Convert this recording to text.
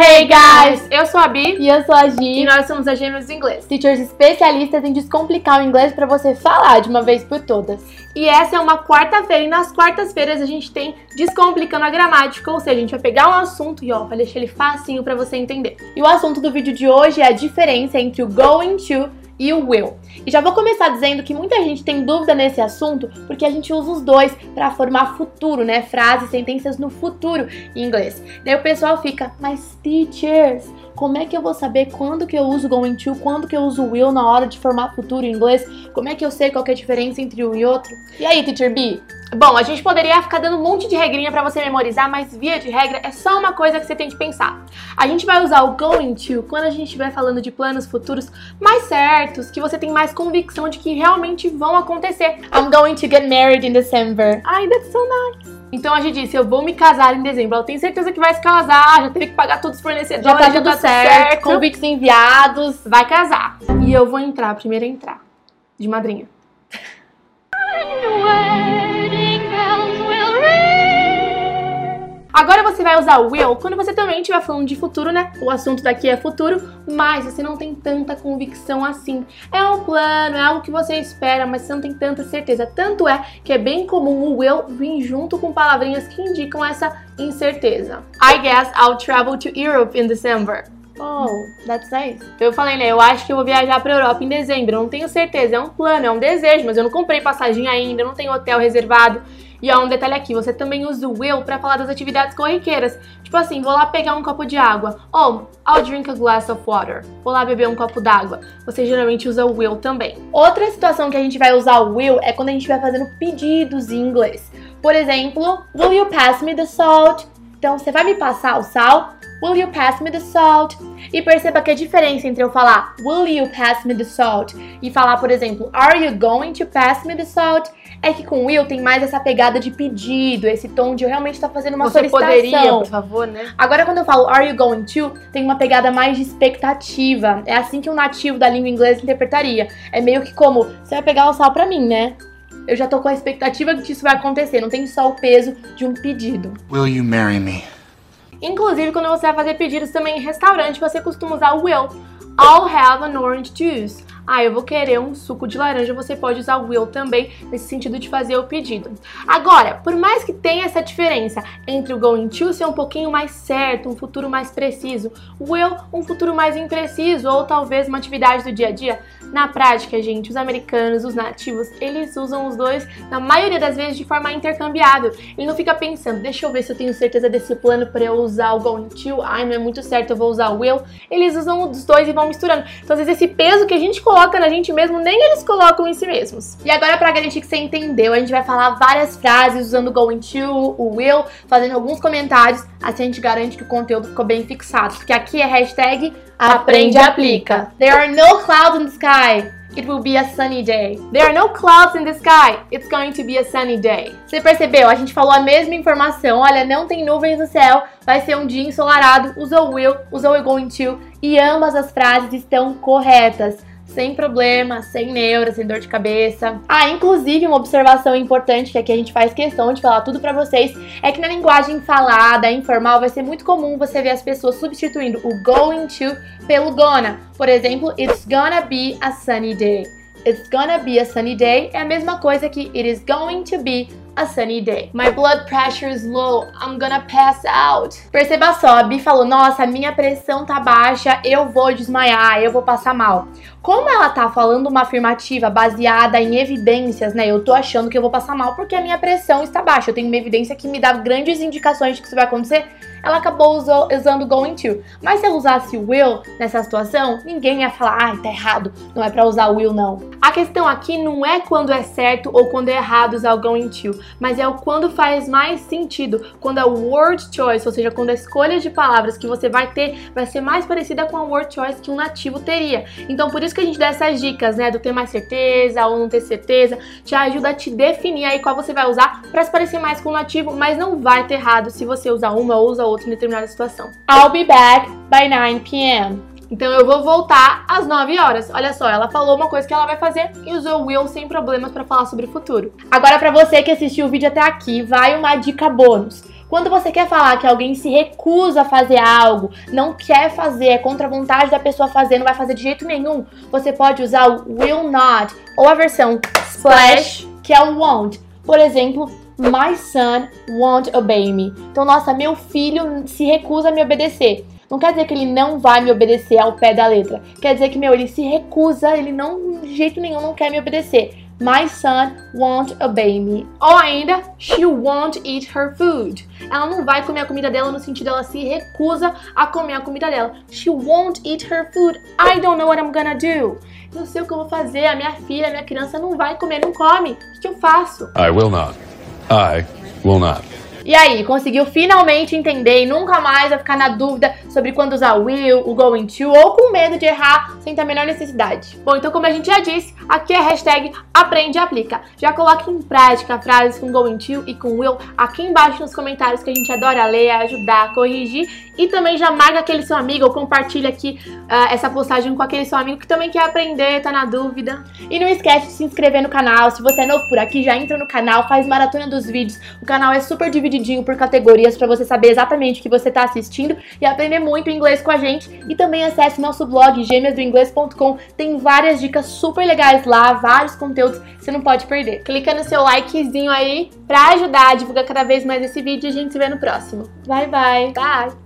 Hey guys! Eu sou a Bi E eu sou a Gi, e nós somos as Gêmeas do Inglês. teachers especialistas em descomplicar o inglês para você falar de uma vez por todas. E essa é uma quarta-feira e nas quartas-feiras a gente tem Descomplicando a Gramática, ou seja, a gente vai pegar um assunto e ó, vai deixar ele facinho pra você entender. E o assunto do vídeo de hoje é a diferença entre o going to e o will. E já vou começar dizendo que muita gente tem dúvida nesse assunto porque a gente usa os dois para formar futuro, né? Frases, sentenças no futuro em inglês. Daí o pessoal fica, mas teachers, como é que eu vou saber quando que eu uso going to, quando que eu uso will na hora de formar futuro em inglês? Como é que eu sei qual é a diferença entre um e outro? E aí, teacher B? Bom, a gente poderia ficar dando um monte de regrinha pra você memorizar, mas via de regra é só uma coisa que você tem que pensar. A gente vai usar o going to quando a gente estiver falando de planos futuros mais certos, que você tem mais convicção de que realmente vão acontecer. I'm going to get married in December. Ai, that's so nice. Então a gente disse, eu vou me casar em dezembro. Ela tem certeza que vai se casar, já teve que pagar todos os fornecedores, Já tá tudo certo, convites enviados. Vai casar. E eu vou entrar, primeiro a entrar. De madrinha. Agora você vai usar o will quando você também estiver falando de futuro, né? O assunto daqui é futuro, mas você não tem tanta convicção assim. É um plano, é algo que você espera, mas você não tem tanta certeza. Tanto é que é bem comum o will vir junto com palavrinhas que indicam essa incerteza. I guess I'll travel to Europe in December. Oh, that's nice. Eu falei, né? Eu acho que eu vou viajar pra Europa em dezembro. Eu não tenho certeza, é um plano, é um desejo, mas eu não comprei passagem ainda, eu não tenho hotel reservado. E ó, um detalhe aqui, você também usa o will pra falar das atividades corriqueiras. Tipo assim, vou lá pegar um copo de água. Oh, I'll drink a glass of water. Vou lá beber um copo d'água. Você geralmente usa o will também. Outra situação que a gente vai usar o will é quando a gente vai fazendo pedidos em inglês. Por exemplo, will you pass me the salt? Então, você vai me passar o sal? Will you pass me the salt? E perceba que a diferença entre eu falar Will you pass me the salt? e falar, por exemplo, Are you going to pass me the salt? É que com will tem mais essa pegada de pedido, esse tom de eu realmente estar fazendo uma você solicitação. poderia, por favor, né? Agora, quando eu falo Are you going to? Tem uma pegada mais de expectativa. É assim que um nativo da língua inglesa interpretaria. É meio que como, você vai pegar o sal pra mim, né? Eu já tô com a expectativa de que isso vai acontecer, não tem só o peso de um pedido. Will you marry me? Inclusive, quando você vai fazer pedidos também em restaurante, você costuma usar o will. I'll have an orange juice. Ah, eu vou querer um suco de laranja, você pode usar o will também nesse sentido de fazer o pedido. Agora, por mais que tenha essa diferença entre o going to ser um pouquinho mais certo, um futuro mais preciso, o will um futuro mais impreciso ou talvez uma atividade do dia a dia, na prática, gente, os americanos, os nativos, eles usam os dois na maioria das vezes de forma intercambiável. Ele não fica pensando, deixa eu ver se eu tenho certeza desse plano para eu usar o going to, ai, não é muito certo, eu vou usar o will. Eles usam os dois e vão misturando. Então, às vezes, esse peso que a gente coloca na gente mesmo, nem eles colocam em si mesmos. E agora, pra garantir que você entendeu, a gente vai falar várias frases usando o going to, o will, fazendo alguns comentários, assim a gente garante que o conteúdo ficou bem fixado. Porque aqui é hashtag aprende e aplica. There are no clouds in the sky. It will be a sunny day. There are no clouds in the sky. It's going to be a sunny day. Você percebeu? A gente falou a mesma informação. Olha, não tem nuvens no céu. Vai ser um dia ensolarado. Usou will, usou o going to. E ambas as frases estão corretas sem problema, sem neura, sem dor de cabeça. Ah, inclusive uma observação importante que aqui a gente faz questão de falar tudo para vocês é que na linguagem falada, informal, vai ser muito comum você ver as pessoas substituindo o going to pelo gonna. Por exemplo, it's gonna be a sunny day. It's gonna be a sunny day é a mesma coisa que it is going to be a sunny day. My blood pressure is low. I'm gonna pass out. Perceba só, a Bi falou: Nossa, minha pressão tá baixa, eu vou desmaiar, eu vou passar mal. Como ela tá falando uma afirmativa baseada em evidências, né? Eu tô achando que eu vou passar mal porque a minha pressão está baixa. Eu tenho uma evidência que me dá grandes indicações de que isso vai acontecer. Ela acabou usando going to. Mas se ela usasse will nessa situação, ninguém ia falar, ai, ah, tá errado, não é para usar will não. A questão aqui não é quando é certo ou quando é errado usar o going to, mas é o quando faz mais sentido, quando é o word choice, ou seja, quando a escolha de palavras que você vai ter vai ser mais parecida com a word choice que um nativo teria. Então por isso que a gente dá essas dicas, né, do ter mais certeza ou não ter certeza, te ajuda a te definir aí qual você vai usar para se parecer mais com o nativo, mas não vai ter errado se você usar uma ou usar outra em determinada situação. I'll be back by 9 p.m. Então eu vou voltar às 9 horas. Olha só, ela falou uma coisa que ela vai fazer e usou will sem problemas para falar sobre o futuro. Agora para você que assistiu o vídeo até aqui, vai uma dica bônus. Quando você quer falar que alguém se recusa a fazer algo, não quer fazer, é contra a vontade da pessoa fazer, não vai fazer de jeito nenhum, você pode usar o will not ou a versão slash, que é o won't. Por exemplo, my son won't obey me. Então, nossa, meu filho se recusa a me obedecer. Não quer dizer que ele não vai me obedecer ao pé da letra. Quer dizer que, meu, ele se recusa, ele não, de jeito nenhum, não quer me obedecer. My son won't obey me. Ou ainda, she won't eat her food. Ela não vai comer a comida dela no sentido ela se recusa a comer a comida dela. She won't eat her food. I don't know what I'm gonna do. Não sei o que eu vou fazer. A minha filha, a minha criança não vai comer, não come. O que eu faço? I will not. I will not. E aí, conseguiu finalmente entender e nunca mais vai ficar na dúvida sobre quando usar o will, o going to ou com medo de errar sem ter a menor necessidade. Bom, então como a gente já disse, aqui é a hashtag aprende e aplica. Já coloque em prática frases com going to e com will aqui embaixo nos comentários que a gente adora ler, ajudar, corrigir e também já marca aquele seu amigo ou compartilha aqui uh, essa postagem com aquele seu amigo que também quer aprender, tá na dúvida. E não esquece de se inscrever no canal. Se você é novo por aqui, já entra no canal, faz maratona dos vídeos. O canal é super divididinho por categorias para você saber exatamente o que você tá assistindo e aprender muito inglês com a gente. E também acesse nosso blog gêmeasdoinglês.com. Tem várias dicas super legais lá, vários conteúdos você não pode perder. Clica no seu likezinho aí pra ajudar a divulgar cada vez mais esse vídeo e a gente se vê no próximo. Bye bye. Bye.